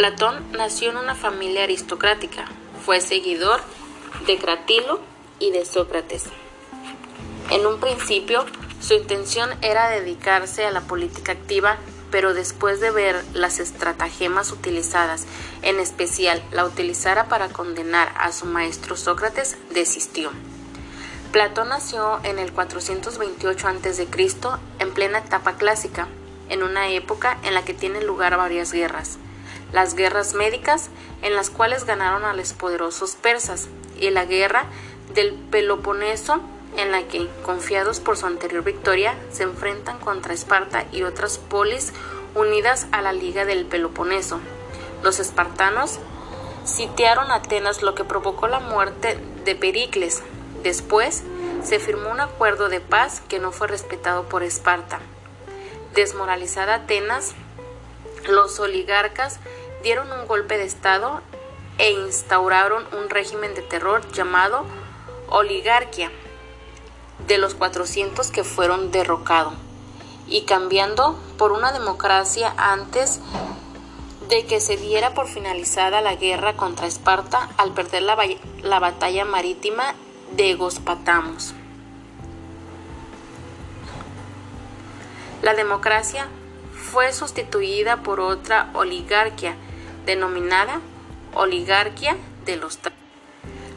Platón nació en una familia aristocrática. Fue seguidor de Cratilo y de Sócrates. En un principio, su intención era dedicarse a la política activa, pero después de ver las estratagemas utilizadas, en especial la utilizara para condenar a su maestro Sócrates, desistió. Platón nació en el 428 a.C., en plena etapa clásica, en una época en la que tienen lugar varias guerras. Las guerras médicas, en las cuales ganaron a los poderosos persas, y la guerra del Peloponeso, en la que, confiados por su anterior victoria, se enfrentan contra Esparta y otras polis unidas a la Liga del Peloponeso. Los espartanos sitiaron Atenas, lo que provocó la muerte de Pericles, Después se firmó un acuerdo de paz que no fue respetado por Esparta. Desmoralizada Atenas, los oligarcas dieron un golpe de Estado e instauraron un régimen de terror llamado oligarquía de los 400 que fueron derrocados y cambiando por una democracia antes de que se diera por finalizada la guerra contra Esparta al perder la, la batalla marítima de Gospatamos. La democracia fue sustituida por otra oligarquía denominada oligarquía de los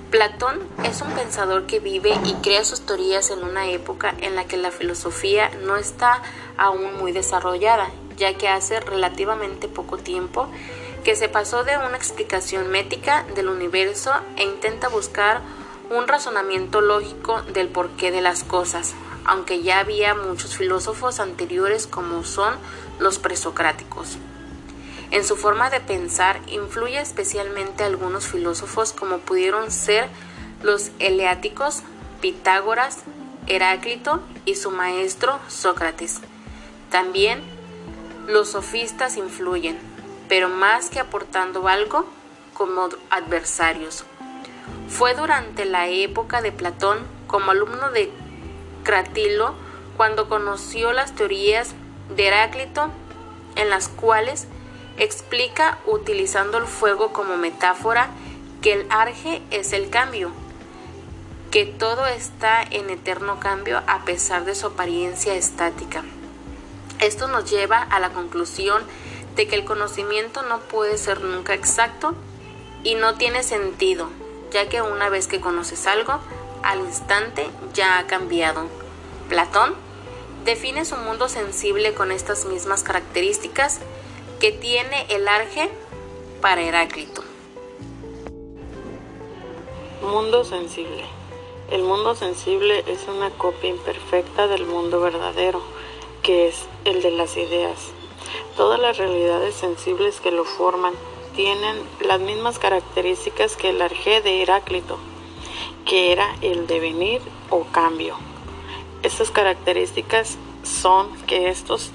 Platón es un pensador que vive y crea sus teorías en una época en la que la filosofía no está aún muy desarrollada, ya que hace relativamente poco tiempo que se pasó de una explicación métrica del universo e intenta buscar un razonamiento lógico del porqué de las cosas, aunque ya había muchos filósofos anteriores como son los presocráticos. En su forma de pensar influye especialmente algunos filósofos como pudieron ser los eleáticos, Pitágoras, Heráclito y su maestro Sócrates. También los sofistas influyen, pero más que aportando algo, como adversarios. Fue durante la época de Platón, como alumno de Cratilo, cuando conoció las teorías de Heráclito, en las cuales explica utilizando el fuego como metáfora que el arge es el cambio, que todo está en eterno cambio a pesar de su apariencia estática. Esto nos lleva a la conclusión de que el conocimiento no puede ser nunca exacto y no tiene sentido, ya que una vez que conoces algo, al instante ya ha cambiado. Platón define su mundo sensible con estas mismas características que tiene el arge para Heráclito. Mundo sensible. El mundo sensible es una copia imperfecta del mundo verdadero, que es el de las ideas. Todas las realidades sensibles que lo forman tienen las mismas características que el arjé de Heráclito, que era el devenir o cambio. Estas características son que estos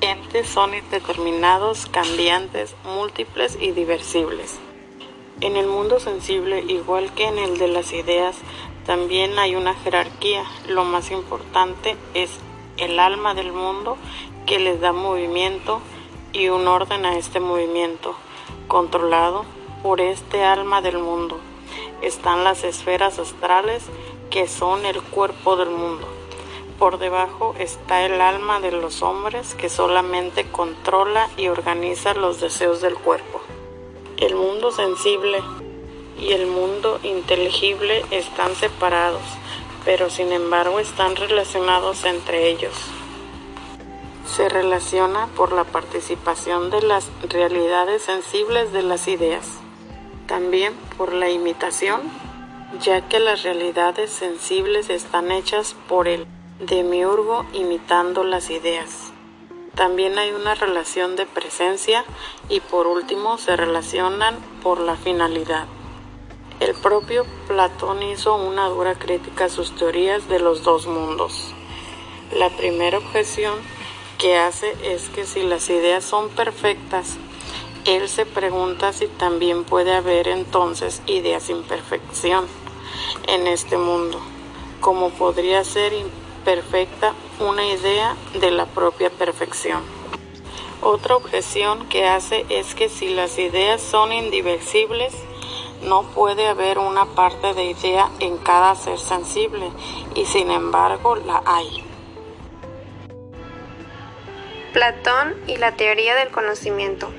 entes son indeterminados, cambiantes, múltiples y diversibles. En el mundo sensible, igual que en el de las ideas, también hay una jerarquía. Lo más importante es el alma del mundo que les da movimiento y un orden a este movimiento controlado por este alma del mundo. Están las esferas astrales que son el cuerpo del mundo. Por debajo está el alma de los hombres que solamente controla y organiza los deseos del cuerpo. El mundo sensible y el mundo inteligible están separados, pero sin embargo están relacionados entre ellos se relaciona por la participación de las realidades sensibles de las ideas, también por la imitación, ya que las realidades sensibles están hechas por el demiurgo imitando las ideas. También hay una relación de presencia y por último se relacionan por la finalidad. El propio Platón hizo una dura crítica a sus teorías de los dos mundos. La primera objeción que hace es que si las ideas son perfectas, él se pregunta si también puede haber entonces ideas sin perfección en este mundo, como podría ser imperfecta una idea de la propia perfección. Otra objeción que hace es que si las ideas son indivisibles, no puede haber una parte de idea en cada ser sensible y sin embargo la hay. Platón y la teoría del conocimiento.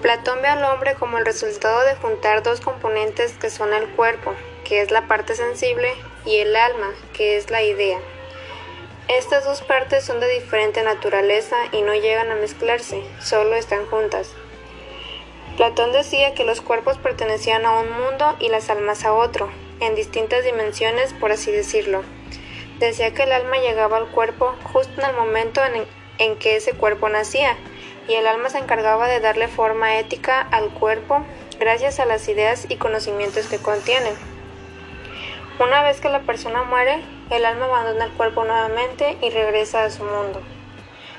Platón ve al hombre como el resultado de juntar dos componentes que son el cuerpo, que es la parte sensible, y el alma, que es la idea. Estas dos partes son de diferente naturaleza y no llegan a mezclarse, solo están juntas. Platón decía que los cuerpos pertenecían a un mundo y las almas a otro, en distintas dimensiones, por así decirlo. Decía que el alma llegaba al cuerpo justo en el momento en, que ese cuerpo nacía, y el alma se encargaba de darle forma ética al cuerpo gracias a las ideas y conocimientos que contienen. Una vez que la persona muere, el alma abandona el cuerpo nuevamente y regresa a su mundo.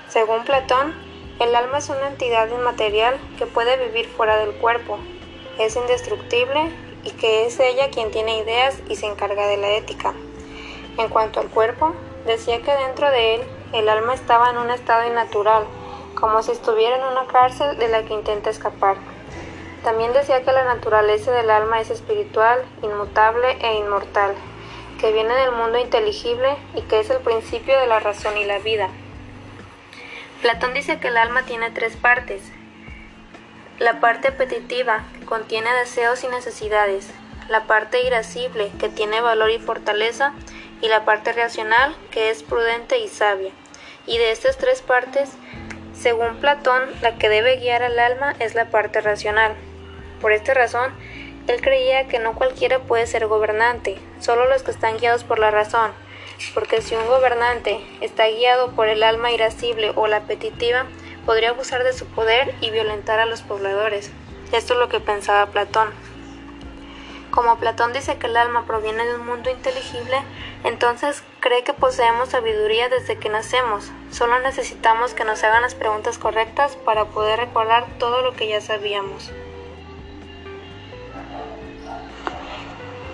Según Platón, el alma es una entidad inmaterial que puede vivir fuera del cuerpo, es indestructible y que es ella quien tiene ideas y se encarga de la ética. En cuanto al cuerpo, decía que dentro de él el alma estaba en un estado innatural, como si estuviera en una cárcel de la que intenta escapar. También decía que la naturaleza del alma es espiritual, inmutable e inmortal, que viene del mundo inteligible y que es el principio de la razón y la vida. Platón dice que el alma tiene tres partes. La parte apetitiva, que contiene deseos y necesidades, la parte irascible, que tiene valor y fortaleza, y la parte racional, que es prudente y sabia. Y de estas tres partes, según Platón, la que debe guiar al alma es la parte racional. Por esta razón, él creía que no cualquiera puede ser gobernante, solo los que están guiados por la razón, porque si un gobernante está guiado por el alma irascible o la apetitiva, podría abusar de su poder y violentar a los pobladores. Esto es lo que pensaba Platón. Como Platón dice que el alma proviene de un mundo inteligible, entonces cree que poseemos sabiduría desde que nacemos. Solo necesitamos que nos hagan las preguntas correctas para poder recordar todo lo que ya sabíamos.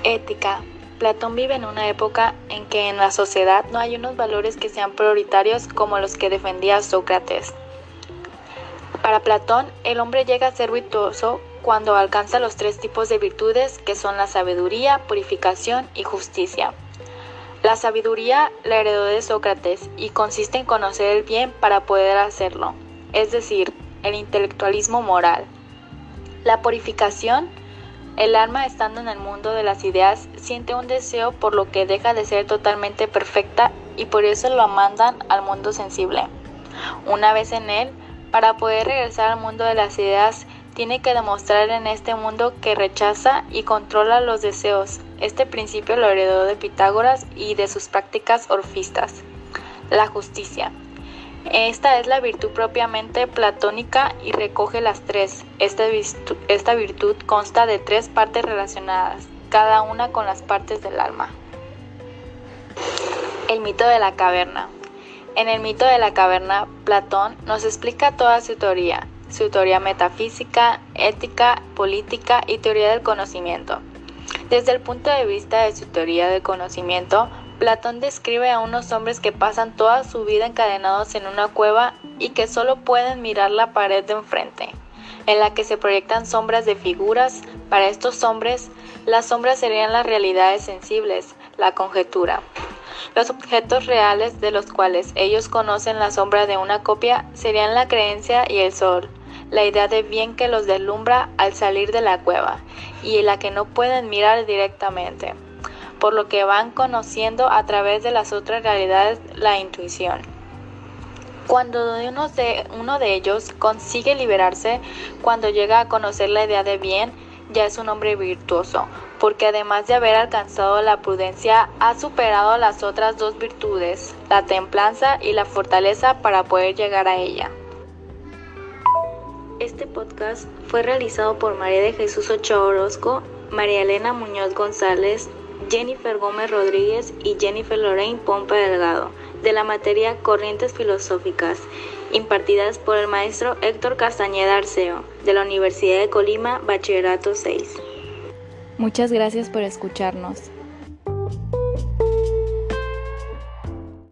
Ética. Platón vive en una época en que en la sociedad no hay unos valores que sean prioritarios como los que defendía Sócrates. Para Platón, el hombre llega a ser virtuoso cuando alcanza los tres tipos de virtudes que son la sabiduría, purificación y justicia. La sabiduría la heredó de Sócrates y consiste en conocer el bien para poder hacerlo, es decir, el intelectualismo moral. La purificación el alma, estando en el mundo de las ideas, siente un deseo por lo que deja de ser totalmente perfecta y por eso lo mandan al mundo sensible. Una vez en él, para poder regresar al mundo de las ideas, tiene que demostrar en este mundo que rechaza y controla los deseos. Este principio lo heredó de Pitágoras y de sus prácticas orfistas. La justicia. Esta es la virtud propiamente platónica y recoge las tres. Esta virtud, consta de tres partes relacionadas, cada una con las partes del alma. El mito de la caverna. En el mito de la caverna, Platón nos explica toda su teoría, su teoría metafísica, ética, política y teoría del conocimiento. Desde el punto de vista de su teoría del conocimiento, Platón describe a unos hombres que pasan toda su vida encadenados en una cueva y que solo pueden mirar la pared de enfrente, en la que se proyectan sombras de figuras. Para estos hombres, las sombras serían las realidades sensibles, la conjetura. Los objetos reales de los cuales ellos conocen la sombra de una copia serían la creencia y el sol, la idea de bien que los deslumbra al salir de la cueva y la que no pueden mirar directamente por lo que van conociendo a través de las otras realidades la intuición. Cuando uno de, ellos consigue liberarse, cuando llega a conocer la idea de bien, ya es un hombre virtuoso, porque además de haber alcanzado la prudencia, ha superado las otras dos virtudes, la templanza y la fortaleza para poder llegar a ella. Este podcast fue realizado por María de Jesús Ochoa Orozco, María Elena Muñoz González, Jennifer Gómez Rodríguez y Jennifer Lorraine Pompa Delgado, de la materia Corrientes Filosóficas, impartidas por el maestro Héctor Castañeda Arceo, de la Universidad de Colima, Bachillerato 6. Muchas gracias por escucharnos.